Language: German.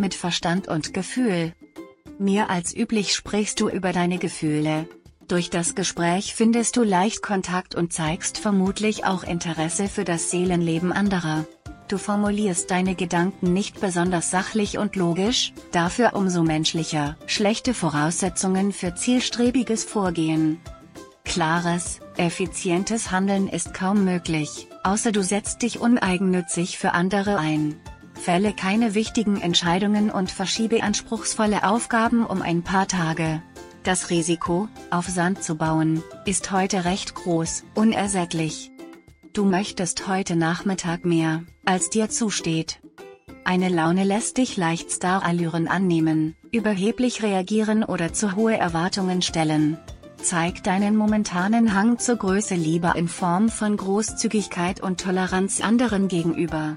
mit Verstand und Gefühl. Mehr als üblich sprichst du über deine Gefühle. Durch das Gespräch findest du leicht Kontakt und zeigst vermutlich auch Interesse für das Seelenleben anderer. Du formulierst deine Gedanken nicht besonders sachlich und logisch, dafür umso menschlicher. Schlechte Voraussetzungen für zielstrebiges Vorgehen. Klares, effizientes Handeln ist kaum möglich, außer du setzt dich uneigennützig für andere ein. Fälle keine wichtigen Entscheidungen und verschiebe anspruchsvolle Aufgaben um ein paar Tage. Das Risiko, auf Sand zu bauen, ist heute recht groß, unersättlich. Du möchtest heute Nachmittag mehr, als dir zusteht. Eine Laune lässt dich leicht Starallüren annehmen, überheblich reagieren oder zu hohe Erwartungen stellen. Zeig deinen momentanen Hang zur Größe lieber in Form von Großzügigkeit und Toleranz anderen gegenüber.